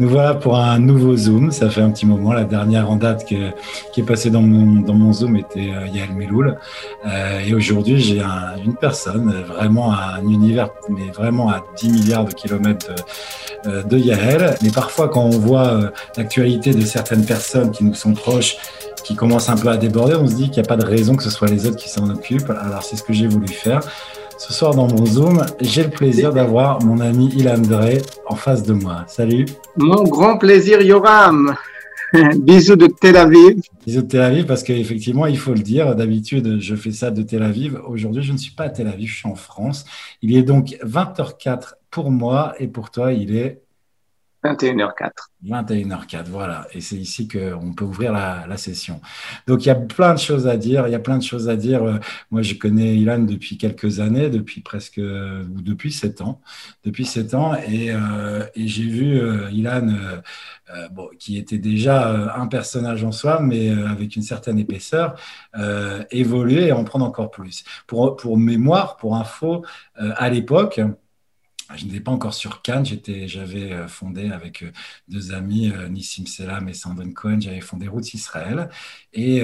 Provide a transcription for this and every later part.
Nous voilà pour un nouveau Zoom. Ça fait un petit moment. La dernière en date qui est passée dans mon, Zoom était euh, Yael Meloul. Euh, et aujourd'hui, j'ai une personne, vraiment un univers, mais vraiment à 10 milliards de kilomètres de, euh, de Yael. Mais parfois, quand on voit l'actualité de certaines personnes qui nous sont proches, qui commencent un peu à déborder, on se dit qu'il n'y a pas de raison que ce soit les autres qui s'en occupent. Alors, c'est ce que j'ai voulu faire. Ce soir dans mon Zoom, j'ai le plaisir d'avoir mon ami Ilan Drey en face de moi. Salut. Mon grand plaisir, Yoram. Bisous de Tel Aviv. Bisous de Tel Aviv parce qu'effectivement, il faut le dire, d'habitude, je fais ça de Tel Aviv. Aujourd'hui, je ne suis pas à Tel Aviv, je suis en France. Il est donc 20h04 pour moi et pour toi, il est 21h04. 21h04, voilà. Et c'est ici qu'on peut ouvrir la, session. Donc, il y a plein de choses à dire. Il y a plein de choses à dire. Euh, moi, je connais Ilan depuis quelques années, depuis presque, ou depuis 7 ans. Depuis 7 ans. Et, euh, j'ai vu euh, Ilan, qui était déjà un personnage en soi, mais avec une certaine épaisseur, évoluer et en prendre encore plus. Pour mémoire, pour info, à l'époque, je n'étais pas encore sur Cannes, j'avais euh, fondé avec euh, deux amis, euh, Nissim Selam et Sandrine Cohen, j'avais fondé Roots Israël. Et,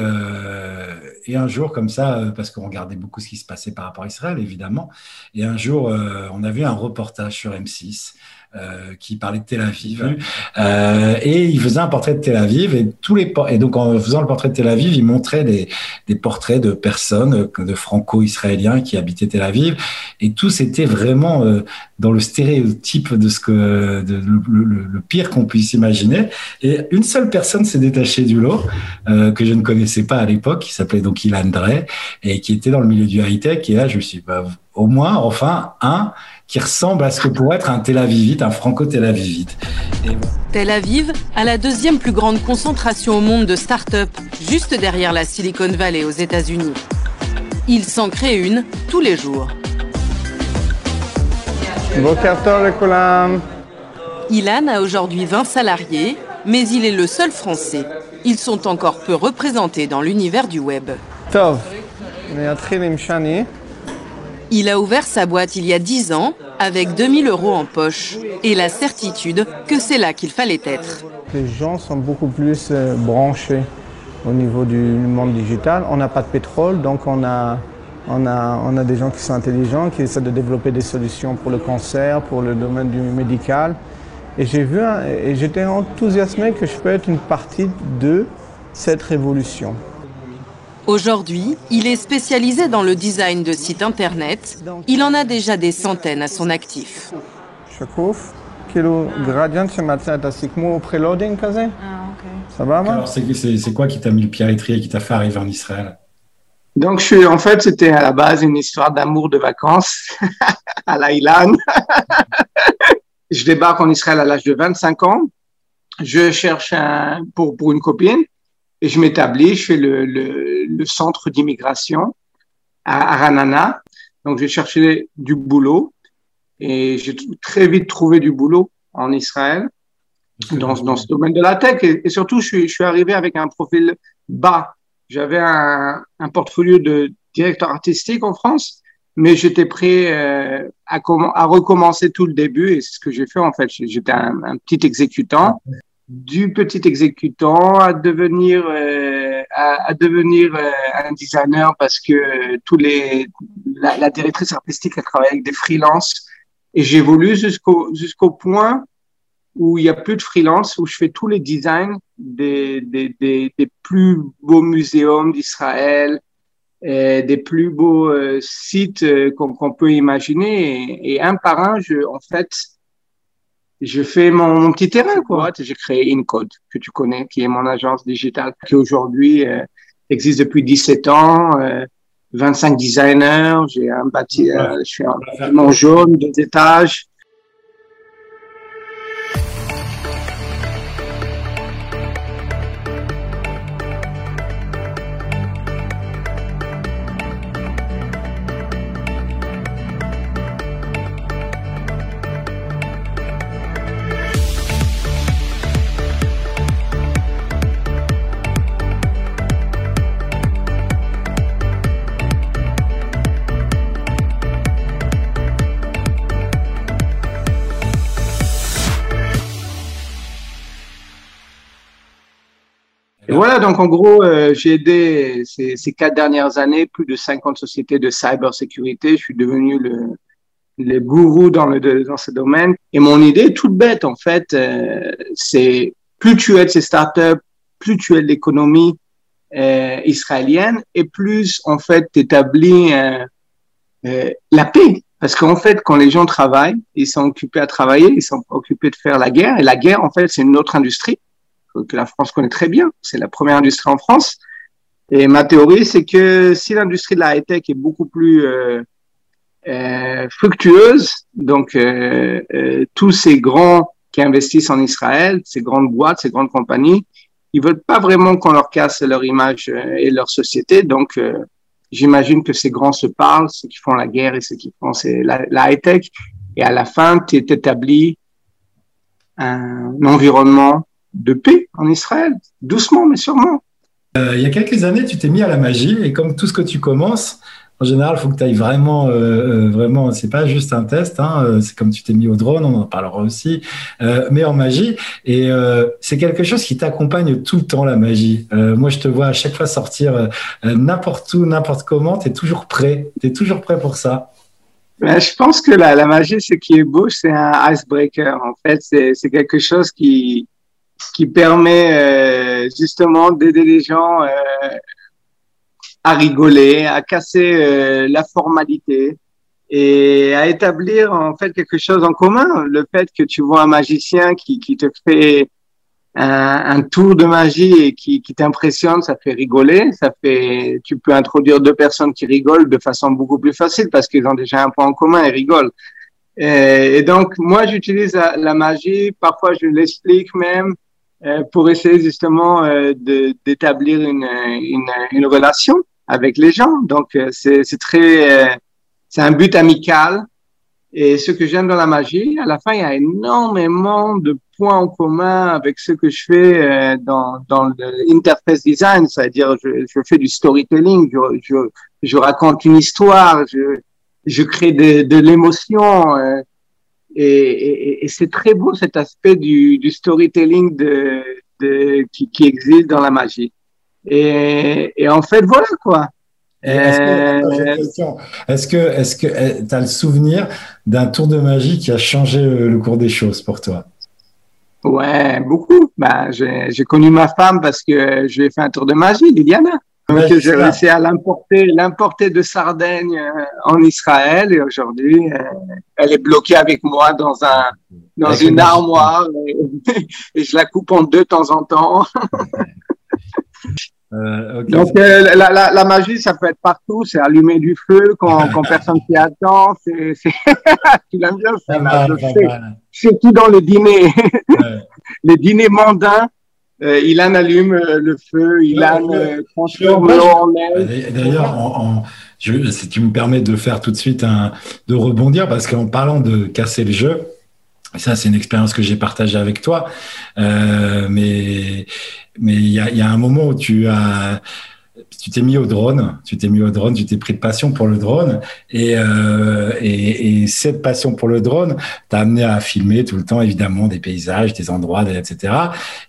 et, un jour, comme ça, parce qu'on regardait beaucoup ce qui se passait par rapport à Israël, évidemment, et un jour, on a vu un reportage sur M6 euh, qui parlait de Tel Aviv. Euh, et il faisait un portrait de Tel Aviv. Et, tous les et donc, en faisant le portrait de Tel Aviv, il montrait des, des portraits de personnes, de franco-israéliens qui habitaient Tel Aviv. Et tous étaient vraiment euh, dans le stéréotype de ce que le, pire qu'on puisse imaginer. Et une seule personne s'est détachée du lot, euh, que je ne connaissais pas à l'époque, qui s'appelait donc Ilan Drey, et qui était dans le milieu du high-tech. Et là, je me suis dit, bah, au moins, enfin, un qui ressemble à ce que pourrait être un Tel Avivite, un franco-Tel Avivite. Tel Aviv a la deuxième plus grande concentration au monde de start-up, juste derrière la Silicon Valley aux États-Unis. Il s'en crée une tous les jours. Ilan a aujourd'hui 20 salariés, mais il est le seul Français. Ils sont encore peu représentés dans l'univers du web. Il a ouvert sa boîte il y a 10 ans avec 2000 euros en poche et la certitude que c'est là qu'il fallait être. Les gens sont beaucoup plus euh, branchés au niveau du monde digital. On n'a pas de pétrole, donc on a, on, a, on a des gens qui sont intelligents, qui essaient de développer des solutions pour le cancer, pour le domaine du médical. Et j'ai vu, et j'étais enthousiasmé que je peux être une partie de cette révolution. Aujourd'hui, il est spécialisé dans le design de sites internet. Il en a déjà des centaines à son actif. Ça va, c'est quoi qui t'a mis le pied à l'étrier, qui t'a fait arriver en Israël? Donc, je suis, en fait, c'était à la base une histoire d'amour de vacances à l'Aïlan. je débarque en Israël à l'âge de 25 ans. Je cherche un, pour, pour une copine et je m'établis, je fais le, le, le centre d'immigration à Aranana. Donc, j'ai cherché du boulot et j'ai très vite trouvé du boulot en Israël dans, dans ce domaine de la tech. Et, surtout, je suis, je suis arrivé avec un profil bas. J'avais un, un portfolio de directeur artistique en France, mais j'étais prêt euh, à, à recommencer tout le début et c'est ce que j'ai fait en fait. J'étais un, un, petit exécutant du petit exécutant à devenir euh, à, devenir euh, un designer parce que tous les la, la, directrice artistique a travaillé avec des freelances. Et j'évolue jusqu'au jusqu'au point où il y a plus de freelance où je fais tous les designs des des, des, des plus beaux muséums d'Israël des plus beaux euh, sites qu'on peut imaginer. Et, et, un par un je en fait je fais mon, petit terrain, quoi. J'ai créé InCode, que tu connais, qui est mon agence digitale, qui aujourd'hui euh, existe depuis 17 ans. 25 euh, designers, j'ai un bâti, euh, je suis un jaune, deux étages. Voilà, donc en gros, euh, j'ai aidé ces, quatre dernières années plus de 50 sociétés de cybersécurité. Je suis devenu le, gourou dans, ce domaine. Et mon idée toute bête, en fait. Euh, c'est plus tu aides ces startups, plus tu aides l'économie euh, israélienne et plus, en fait, tu établis la paix. Parce qu'en fait, quand les gens travaillent, ils sont occupés à travailler, ils sont occupés de faire la guerre. Et la guerre, en fait, c'est une autre industrie que la France connaît très bien. C'est la première industrie en France. Et ma théorie, c'est que si l'industrie de la high-tech est beaucoup plus euh, euh, fructueuse, donc euh, euh, tous ces grands qui investissent en Israël, ces grandes boîtes, ces grandes compagnies, ils veulent pas vraiment qu'on leur casse leur image euh, et leur société. Donc, euh, j'imagine que ces grands se parlent, ceux qui font la guerre et ceux qui font la, la high-tech. Et à la fin, tu établis un environnement de paix en Israël, doucement mais sûrement. Euh, il y a quelques années, tu t'es mis à la magie et comme tout ce que tu commences, en général, il faut que tu ailles vraiment, euh, euh, vraiment, c'est pas juste un test, hein, euh, c'est comme tu t'es mis au drone, on en parlera aussi, euh, mais en magie. Et euh, c'est quelque chose qui t'accompagne tout le temps, la magie. moi, je te vois à chaque fois sortir n'importe où, n'importe comment, tu es toujours prêt, tu es toujours prêt pour ça. Ben, je pense que la, la magie, ce qui est beau, c'est un icebreaker. En fait, c'est quelque chose qui, qui permet euh, justement d'aider les gens euh, à rigoler, à casser euh, la formalité et à établir en fait quelque chose en commun. Le fait que tu vois un magicien qui, qui te fait un, tour de magie et qui, qui t'impressionne, ça fait rigoler. Ça fait, tu peux introduire deux personnes qui rigolent de façon beaucoup plus facile parce qu'ils ont déjà un point en commun et rigolent. Et, donc, moi, j'utilise la, la, magie. Parfois, je l'explique même pour essayer justement euh, d'établir une, une, une, relation avec les gens. Donc, euh, c'est très, c'est un but amical. Et ce que j'aime dans la magie, à la fin, il y a énormément de points en commun avec ce que je fais dans, dans l'interface design, c'est-à-dire je, je, fais du storytelling, je, je, je, raconte une histoire, je, je crée de, de l'émotion. Euh, et, et, et c'est très beau cet aspect du, du storytelling de, de, qui, qui, existe dans la magie. Et, et en fait, voilà quoi. Est-ce que, est-ce que eh, tu as le souvenir d'un tour de magie qui a changé le cours des choses pour toi? Ouais, beaucoup. Bah, j'ai connu ma femme parce que je lui ai fait un tour de magie, Liliana. Ouais, j'ai réussi à l'importer, l'importer de Sardaigne euh, en Israël et aujourd'hui, euh, elle est bloquée avec moi dans un, dans avec une armoire et, et, je la coupe en deux de temps en temps. Euh, okay. Donc la, la, la, magie, ça peut être partout. C'est allumer du feu quand, quand personne s'y attend. C'est, tu l'aimes bien, ça, je. Surtout dans les dîners, les dîners mondains. Euh, Ilan allume euh, le feu, Ilan euh, transforme l'eau en neige. D'ailleurs, en, en, je, si tu me permets de faire tout de suite un, de rebondir, parce qu'en parlant de casser le jeu, ça, c'est une expérience que j'ai partagée avec toi. Euh, mais mais il y a, y a, un moment où tu as tu t'es mis au drone, tu t'es mis au drone, tu t'es pris de passion pour le drone, et, euh, et, et cette passion pour le drone t'a amené à filmer tout le temps, évidemment, des paysages, des endroits, etc.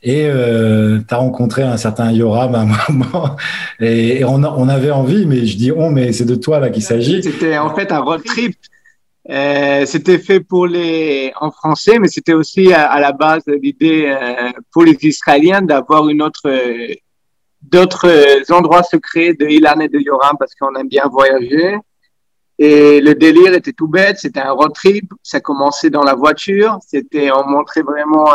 Et euh, tu as rencontré un certain Yoram à un moment, et, on, on, avait envie, mais je dis on, mais c'est de toi là qu'il s'agit. C'était en fait un road trip. Euh, c'était fait pour les en français, mais c'était aussi à, à, la base l'idée euh, pour les Israéliens d'avoir une autre d'autres endroits secrets de Ilan et de Yoram parce qu'on aime bien voyager. Et le délire était tout bête, c'était un road trip. Ça commençait dans la voiture, c'était on montrait vraiment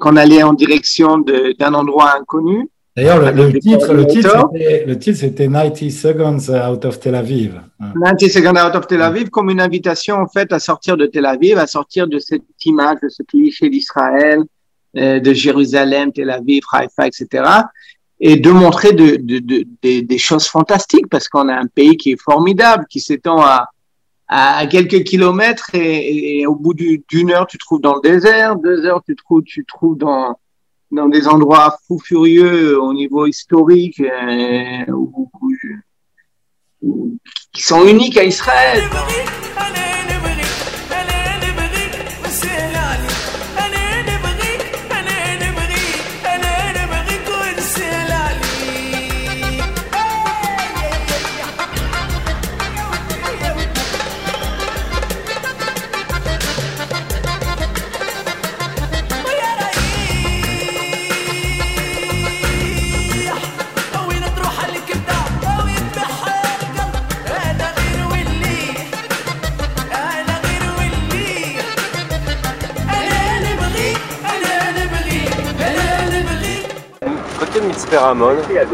qu'on allait en direction d'un endroit inconnu. D'ailleurs, le, le, titre, le, titre, le titre, c'était 90 Seconds Out of Tel Aviv. 90 Seconds Out of Tel Aviv, comme une invitation, en fait, à sortir de Tel Aviv, à sortir de cette image, de ce cliché d'Israël, euh, de Jérusalem, Tel Aviv, Haïfa, etc. Et de montrer de, de, de, de, des choses fantastiques, parce qu'on a un pays qui est formidable, qui s'étend à, à quelques kilomètres, et, et au bout d'une heure, tu te trouves dans le désert, deux heures, tu te trouves, tu te trouves dans dans des endroits fous furieux au niveau historique euh, où, où, qui sont uniques à Israël.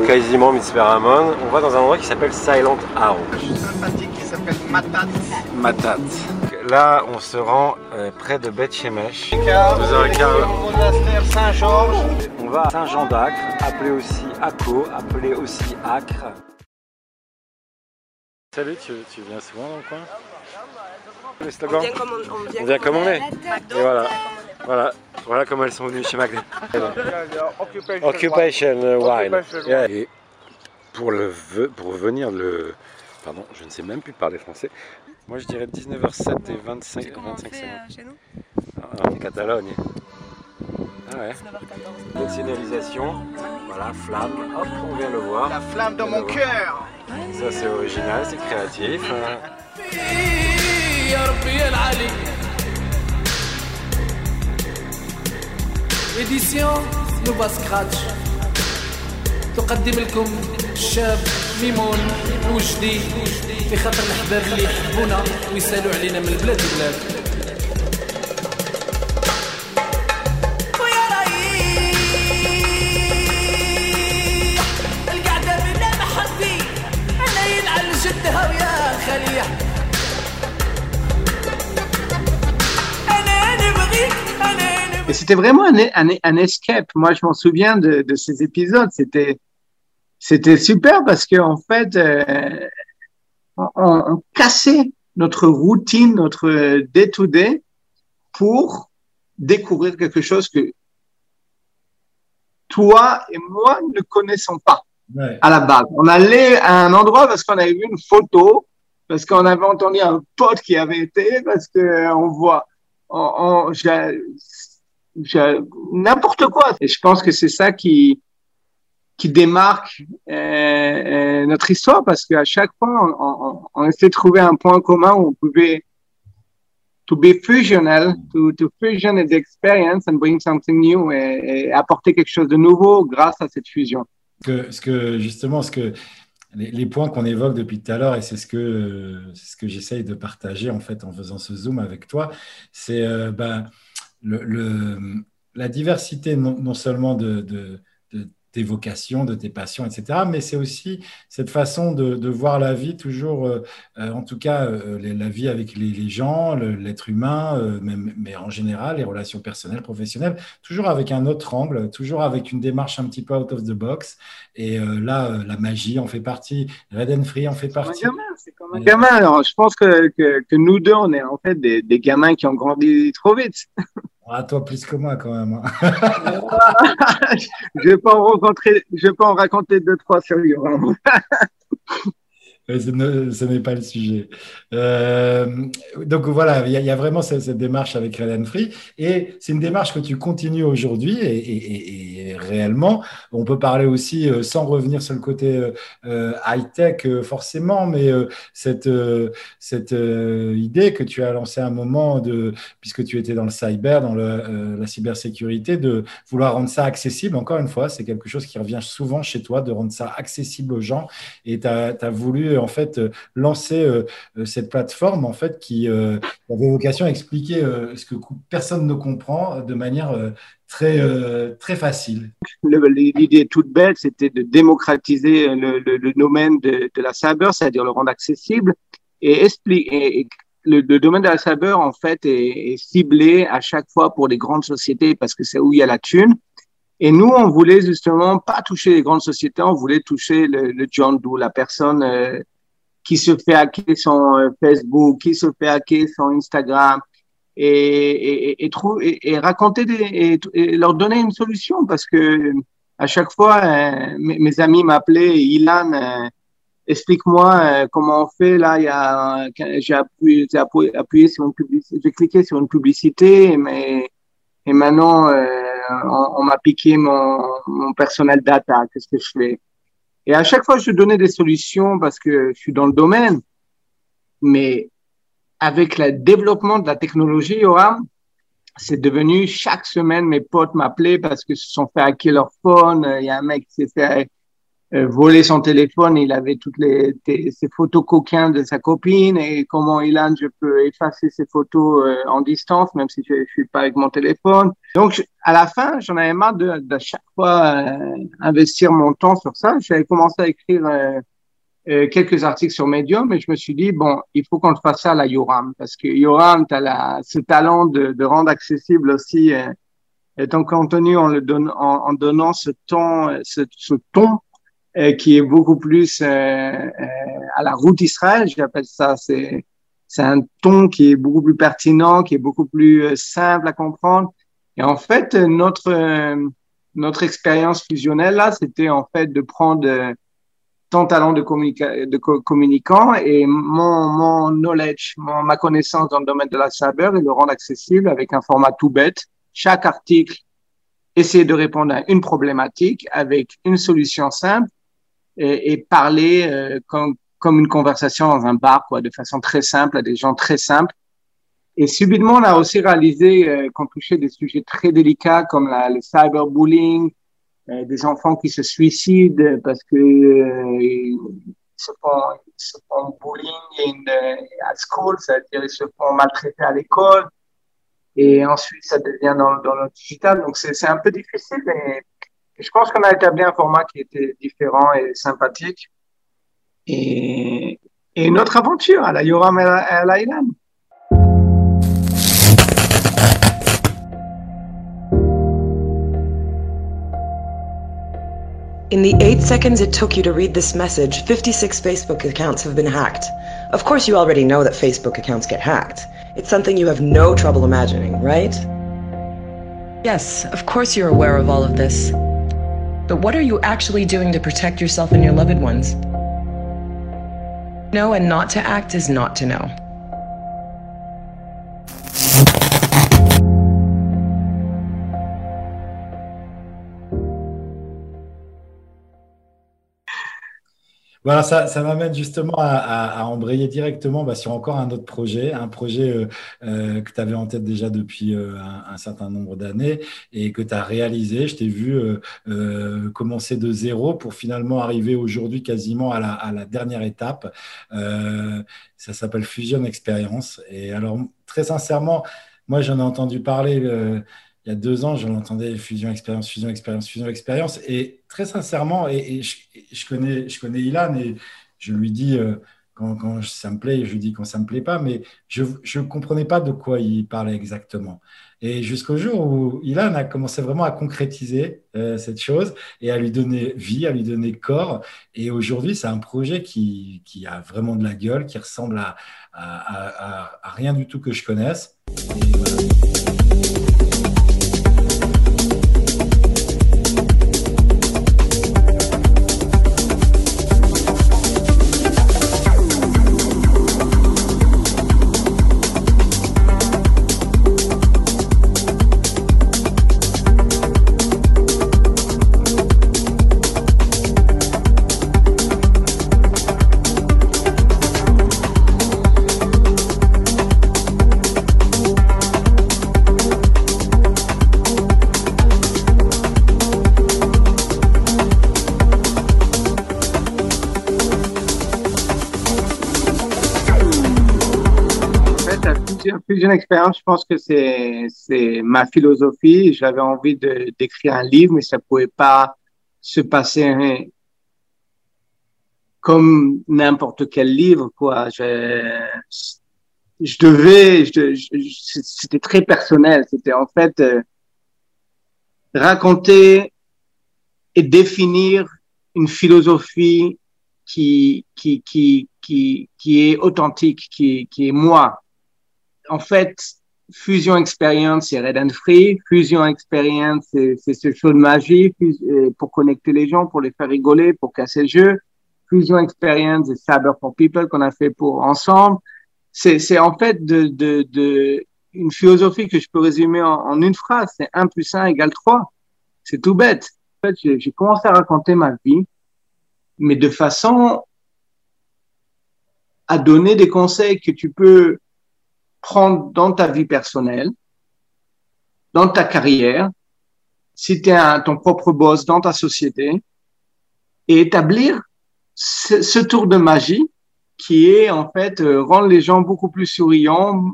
Quasiment Mitzperamon. On va dans un endroit qui s'appelle Silent Arrow. sympathique qui s'appelle Matat. Matat. Là, on se rend euh, près de Beth Shemesh. Dans un car- monastère Saint-Georges. On va à Saint-Jean d'Acre, appelé aussi Acco, appelé aussi Acre. Salut, tu, tu viens souvent dans le coin Le slogan vient comme on, on vient On vient comme on est. Et voilà. Voilà, voilà comment elles sont venues chez McDo. Occupation Wine. Yeah. Et pour, le, pour venir le... Pardon, je ne sais même plus parler français. Moi je dirais 19h07 et 25, Comment on 25 fait secondes. euh, chez nous Ah, en Catalogne. Ah ouais. 19h14. Notre signalisation, voilà, flamme, hop, on vient le voir. La flamme dans mon cœur. Ça c'est original, c'est créatif. اديسيون نوبا سكراتش تقدم لكم الشاب ميمون وجدي في خاطر الاحباب اللي يحبونا ويسألوا علينا من البلاد البلاد Et c'était vraiment un, un, un escape. Moi, je m'en souviens de, de ces épisodes. C'était, c'était super parce que en fait, euh, on, on cassait notre routine, notre day to day pour découvrir quelque chose que toi et moi ne connaissons pas Ouais. à la base. On allait à un endroit parce qu'on avait vu une photo, parce qu'on avait entendu un pote qui avait été, parce que euh, on voit, on, n'importe quoi. Et je pense que c'est ça qui qui démarque euh, euh, notre histoire, parce qu'à chaque fois, on, on, on essaie de trouver un point commun où on pouvait to be fusional, to, to fusion the experience and bring something new et, apporter quelque chose de nouveau grâce à cette fusion. que, ce que justement, ce que les, points qu'on évoque depuis tout à l'heure, et c'est ce que ce que j'essaye de partager en fait en faisant ce zoom avec toi, c'est ben, le, le- la diversité non, non seulement de, de, de tes vocations, de tes passions, etc., mais c'est aussi cette façon de, de voir la vie toujours, euh, euh, en tout cas euh, la vie avec les, les gens, le- l'être humain, euh, mais en général les relations personnelles, professionnelles, toujours avec un autre angle, toujours avec une démarche un petit peu out of the box. Et là, la magie en fait partie, Red and Free en fait partie. gamin, c'est comme un gamin. Alors, je pense que, que, que nous deux, on est en fait des, des gamins qui ont grandi trop vite. Ah, toi plus que moi quand même. hein. je je vais pas en raconter deux, trois sur Yoram. Mais ce ne- ce n'est pas le sujet. Euh, donc voilà, il y, a- vraiment cette, démarche avec Red and Free. Et c'est une démarche que tu continues aujourd'hui. Et, réellement, on peut parler aussi, euh, sans revenir sur le côté euh, euh, high-tech euh, forcément, mais euh, cette, euh, cette euh, idée que tu as lancée à un moment, de, puisque tu étais dans le cyber, dans euh, la cybersécurité, de vouloir rendre ça accessible. Encore une fois, c'est quelque chose qui revient souvent chez toi, de rendre ça accessible aux gens et tu as, voulu en fait euh, lancer euh, euh, cette plateforme en fait qui avait vocation à expliquer ce que personne ne comprend de manière très très facile. Le- L'idée toute bête, c'était de démocratiser le, domaine de, la cyber, c'est-à-dire le rendre accessible et expliquer. Le, le domaine de la cyber, en fait, est, est ciblé à chaque fois pour les grandes sociétés parce que c'est où il y a la thune. Et nous, on voulait justement pas toucher les grandes sociétés, on voulait toucher le, le John Doe, la personne euh, qui se fait hacker son euh, Facebook, qui se fait hacker son Instagram, et, et, et, et, et raconter des, et, leur donner une solution parce que à chaque fois, euh, mes, amis m'appelaient, Ilan, euh, explique-moi euh, comment on fait. Là, il y a, j'ai appuyé, appuyé, appuyé sur une publicité, j'ai cliqué sur une publicité, mais et maintenant on, on m'a piqué mon, personnel data. Qu'est-ce que je fais? Et à chaque fois, je donnais des solutions parce que je suis dans le domaine, mais avec le développement de la technologie, Yoram, c'est devenu chaque semaine, mes potes m'appelaient parce que se sont fait hacker leur phone. Il y a un mec qui s'est fait euh, volé son téléphone, il avait toutes les ses photos coquins de sa copine et comment Ilan je peux effacer ces photos euh, en distance même si je, je suis pas avec mon téléphone. Donc à la fin, j'en avais marre de, de chaque fois euh, investir mon temps sur ça. J'avais commencé à écrire quelques articles sur Medium et je me suis dit bon, il faut qu'on le fasse ça à la Yoram parce que Yoram tu as ce talent de, de rendre accessible aussi ton contenu en le donne, en, en donnant ce ton ce, ce ton euh, qui est beaucoup plus euh, euh, à la route Israël, j'appelle ça. C'est c'est un ton qui est beaucoup plus pertinent, qui est beaucoup plus simple à comprendre. Et en fait, notre notre expérience fusionnelle là, c'était en fait de prendre ton talent de, communica de communicant et mon, mon knowledge, mon, ma connaissance dans le domaine de la cyber et le rendre accessible avec un format tout bête. Chaque article essayer de répondre à une problématique avec une solution simple et, parler euh, comme, comme une conversation dans un bar, quoi, de façon très simple, à des gens très simples. Et subitement, on a aussi réalisé euh, qu'on touchait des sujets très délicats comme le cyberbullying, euh, des enfants qui se suicident parce que ils se font, se font bullying in at school, c'est-à-dire ils se font maltraiter à l'école. Et ensuite, ça devient dans, dans le digital. Donc, c'est un peu difficile, mais je pense qu'on a établi un format qui était différent et sympathique. Et, et une autre aventure à la Yoram et à la In the eight seconds it took you to read this message, 56 Facebook accounts have been hacked. Of course, you already know that Facebook accounts get hacked. It's something you have no trouble imagining, right? Yes, of course you're aware of all of this. But what are you actually doing to protect yourself and your loved ones? Know and not to act is not to know. Voilà, ça, m'amène justement à, embrayer directement bah, sur encore un autre projet, un projet euh, euh, que tu avais en tête déjà depuis euh, un, certain nombre d'années et que tu as réalisé. Je t'ai vu commencer de zéro pour finalement arriver aujourd'hui quasiment à la, à la, dernière étape. Ça s'appelle Fusion Experience. Et alors, très sincèrement, moi, j'en ai entendu parler il y a deux ans, je l'entendais fusion expérience, fusion expérience, fusion expérience. Et très sincèrement, et, je, connais, je connais Ilan et je lui dis euh, quand, ça me plaît, je lui dis quand ça me plaît pas, mais je ne comprenais pas de quoi il parlait exactement. Et jusqu'au jour où Ilan a commencé vraiment à concrétiser euh, cette chose et à lui donner vie, à lui donner corps. Et aujourd'hui, c'est un projet qui, qui, a vraiment de la gueule, qui ressemble à, à, à, à rien du tout que je connaisse. Et voilà. Une expérience, je pense que c'est c'est ma philosophie. J'avais envie de d'écrire un livre, mais ça pouvait pas se passer comme n'importe quel livre, quoi. Je, je devais, je, c'était très personnel. C'était en fait euh, raconter et définir une philosophie qui qui qui qui qui est authentique, qui qui est moi en fait, Fusion Experience, c'est Red and Free. Fusion Experience, c'est ce show de magie euh, pour connecter les gens, pour les faire rigoler, pour casser le jeu. Fusion Experience, c'est Cyber for People qu'on a fait pour ensemble. C'est en fait une philosophie que je peux résumer en, en une phrase. C'est 1 plus 1 égale 3. C'est tout bête. En fait, j'ai commencé à raconter ma vie, mais de façon à donner des conseils que tu peux prendre dans ta vie personnelle, dans ta carrière, si tu es ton propre boss dans ta société, et établir ce, tour de magie qui est en fait euh, rendre les gens beaucoup plus souriants,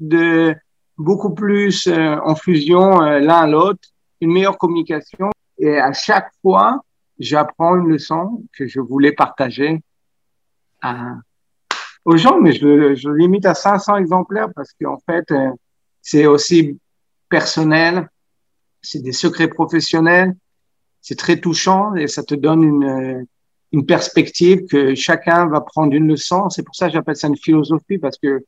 de beaucoup plus euh, en fusion euh, l'un à l'autre, une meilleure communication. Et à chaque fois, j'apprends une leçon que je voulais partager à, aux gens, mais je, je limite à 500 exemplaires parce qu'en fait, c'est aussi personnel, c'est des secrets professionnels, c'est très touchant et ça te donne une, une perspective que chacun va prendre une leçon. C'est pour ça que j'appelle ça une philosophie parce que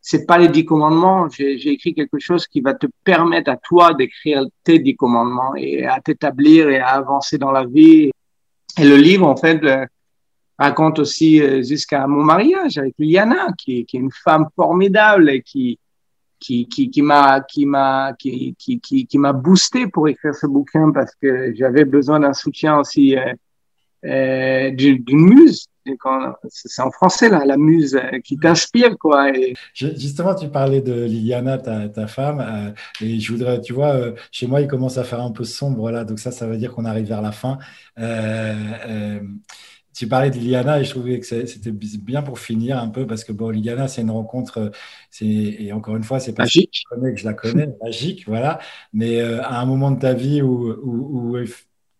c'est pas les dix commandements. J'ai écrit quelque chose qui va te permettre à toi d'écrire tes dix commandements et à t'établir et à avancer dans la vie. Et le livre, en fait, euh, raconte aussi euh, jusqu'à mon mariage avec Liliana, qui, est une femme formidable et qui, qui, qui, m'a qui m'a qui, qui, qui, qui m'a boosté pour écrire ce bouquin parce que j'avais besoin d'un soutien aussi euh, euh, d'une muse. C'est en français là, la muse qui t'inspire quoi. Justement, tu parlais de Liliana, ta, ta femme, et je voudrais, tu vois, chez moi il commence à faire un peu sombre là, donc ça, ça veut dire qu'on arrive vers la fin. Tu parlais de Liliana et je trouvais que c'était bien pour finir un peu parce que bon, Liliana, c'est une rencontre, c'est et encore une fois, c'est pas magique. Que je connais que je la connais, magique, voilà. Mais à un moment de ta vie où, où, où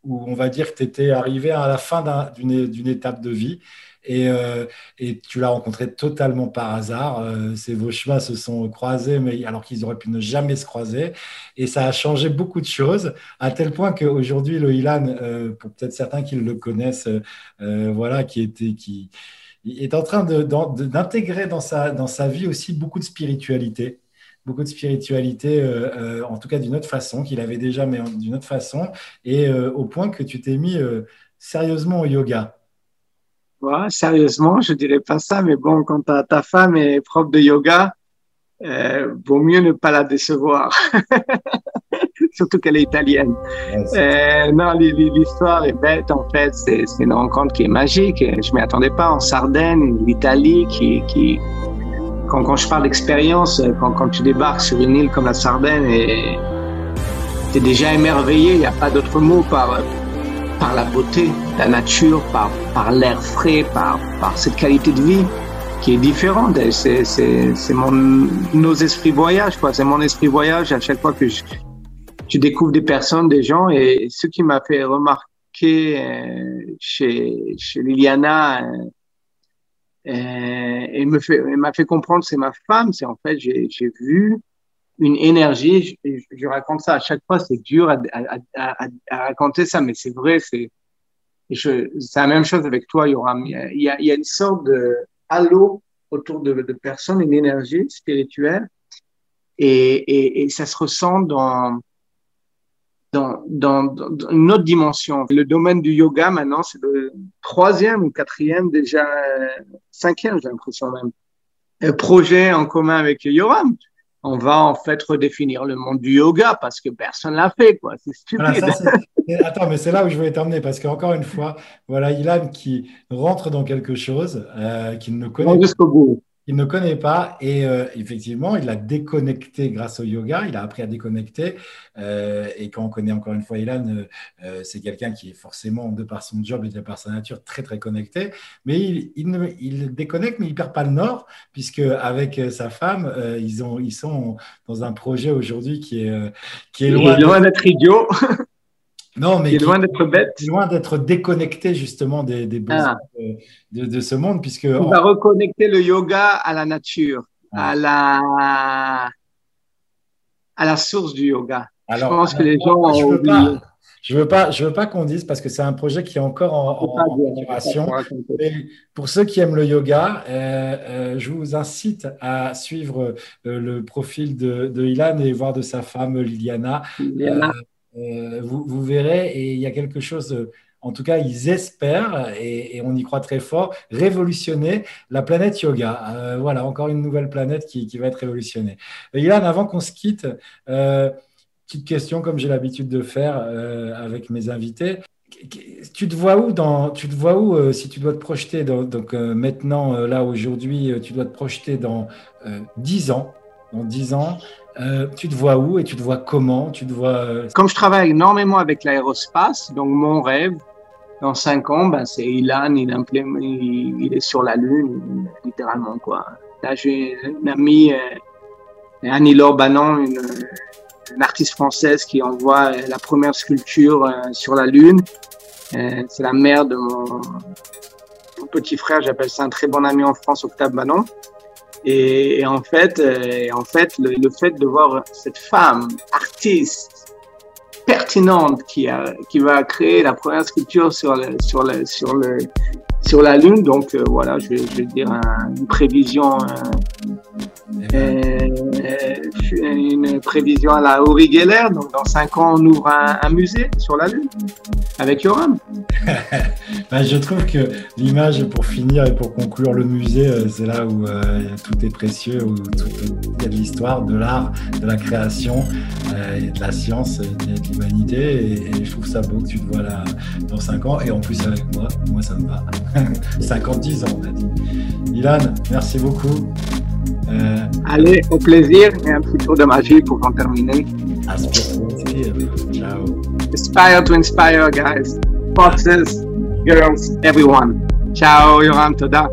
où on va dire que tu étais arrivé à la fin d'une étape de vie et, euh, et tu l'as rencontré totalement par hasard. Euh, vos chemins se sont croisés, mais alors qu'ils auraient pu ne jamais se croiser. Et ça a changé beaucoup de choses, à tel point qu'aujourd'hui, le Ilan, euh, pour peut-être certains qui le connaissent, euh, voilà, qui était, qui est en train d'intégrer dans sa, dans sa vie aussi beaucoup de spiritualité beaucoup de spiritualité, en tout cas d'une autre façon, qu'il avait déjà, mais d'une autre façon, et au point que tu t'es mis sérieusement au yoga. Ouais, sérieusement, je dirais pas ça, mais bon, quand ta, femme est prof de yoga, vaut mieux ne pas la décevoir. Surtout qu'elle est italienne. non, l'histoire est bête, en fait. C'est une rencontre qui est magique. Je m'y attendais pas. En Sardaigne, l'Italie qui, qui, quand, quand je parle d'expérience, quand, quand tu débarques sur une île comme la Sardaigne et tu es déjà émerveillé, il n'y a pas d'autre mot par, par la beauté la nature, par, par l'air frais, par, par cette qualité de vie qui est différente. C'est, c'est, c'est mon, nos esprits voyage, quoi. C'est mon esprit voyage à chaque fois que je, tu découvres des personnes, des gens. Et ce qui m'a fait remarquer euh, chez, chez Liliana, euh, et, me fait, m'a fait comprendre c'est ma femme. C'est en fait, j'ai, j'ai vu une énergie. Je, je, raconte ça à chaque fois. C'est dur à, à, à, à, raconter ça, mais c'est vrai. C'est, la même chose avec toi, Yoram. Il y a, il y a une sorte de halo autour de, de personnes, une énergie spirituelle, et, et, et ça se ressent dans dans, dans, dans, une autre dimension. Le domaine du yoga, maintenant, c'est le troisième ou quatrième, déjà cinquième, j'ai l'impression même, euh, projet en commun avec Yoram. On va en fait redéfinir le monde du yoga parce que personne l'a fait, quoi. C'est stupide. Attends, mais c'est là où je voulais t'emmener parce qu'encore une fois, voilà, Ilan qui rentre dans quelque chose euh, qu'il ne connaît pas. Jusqu'au bout il ne connaît pas et euh, effectivement, il a déconnecté grâce au yoga, il a appris à déconnecter. Euh, et quand on connaît encore une fois Ilan, euh, c'est quelqu'un qui est forcément, de par son job et de par sa nature, très très connecté. Mais il, il, déconnecte, mais il perd pas le nord, puisque avec sa femme, ils, ont, ils sont dans un projet aujourd'hui qui est, qui est loin d'être idiot. Non, mais il est loin d'être bête. Loin d'être déconnecté justement des, besoins ah. de, ce monde, puisque on va reconnecter le yoga à la nature, à la à la source du yoga. je pense que les gens je veux pas, je veux pas, je veux pas qu'on dise parce que c'est un projet qui est encore en, en, pour ceux qui aiment le yoga, euh, euh, je vous incite à suivre euh, le profil de, de, Ilan et voir de sa femme Liliana. Liliana. Euh, vous, verrez, et il y a quelque chose, en tout cas, ils espèrent, et, on y croit très fort, révolutionner la planète yoga. Euh, voilà, encore une nouvelle planète qui, va être révolutionnée. Ilan, avant qu'on se quitte, euh, petite question, comme j'ai l'habitude de faire avec mes invités. Tu te vois où dans, tu te vois où si tu dois te projeter donc maintenant là aujourd'hui tu dois te projeter dans 10 ans dans 10 ans euh, tu te vois où et tu te vois comment? Tu te vois... Euh, Comme je travaille énormément avec l'aérospace, donc mon rêve, dans cinq ans, ben, c'est Ilan, il, est sur la Lune, littéralement. Quoi. Là, j'ai une amie, euh, Annie Laure Bannon, une, artiste française qui envoie la première sculpture euh, sur la Lune. Euh, c'est la mère de mon, mon petit frère, j'appelle ça un très bon ami en France, Octave Bannon. Et, et en fait, euh, en fait le, le, fait de voir cette femme, artiste, pertinente, qui, a, qui va créer la première sculpture sur, le, sur, le, sur, le, sur la Lune, donc euh, voilà, je je vais dire un, une prévision. Euh, une prévision à la Uri Geller. Donc, dans cinq ans, on ouvre un, musée sur la Lune avec Yoram. ben, je trouve que l'image, pour finir et pour conclure le musée, euh, c'est là où euh, tout est précieux, où il y a de l'histoire, de l'art, de la création, euh, de la science, et de l'humanité. Et, et, je trouve ça beau que tu te vois là dans cinq ans. Et en plus, avec moi, moi, ça me va. 50-10 ans, on a dit. Ilan, merci beaucoup. Euh, Allez, au plaisir et un petit tour de magie pour en terminer. Ciao. Aspire to inspire, guys. Foxes, girls, everyone. Ciao, Yoram, toda.